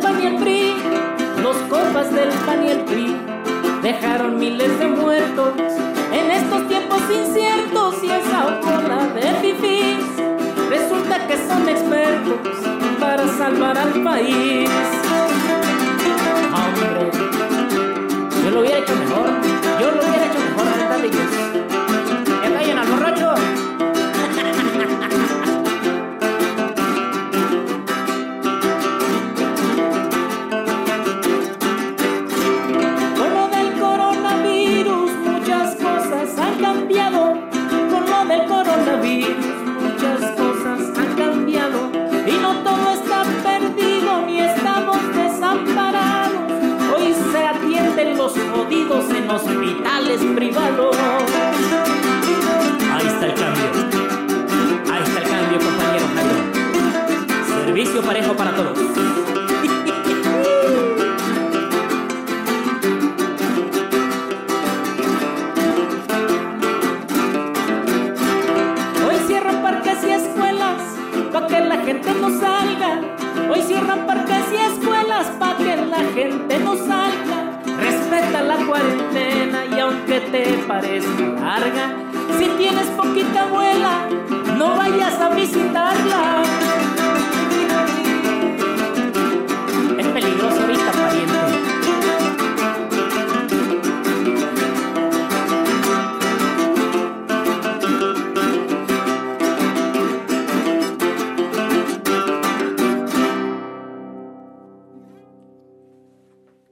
pan los copas del pan y dejaron miles de muertos en estos tiempos inciertos y esa bola de fifís resulta que son expertos para salvar al país. Privados. Ahí está el cambio. Ahí está el cambio, compañero Jairo. Servicio parejo para todos. Hoy cierran parques y escuelas para que la gente no salga. Hoy cierran parques y escuelas aunque te parezca larga, si tienes poquita abuela, no vayas a visitarla.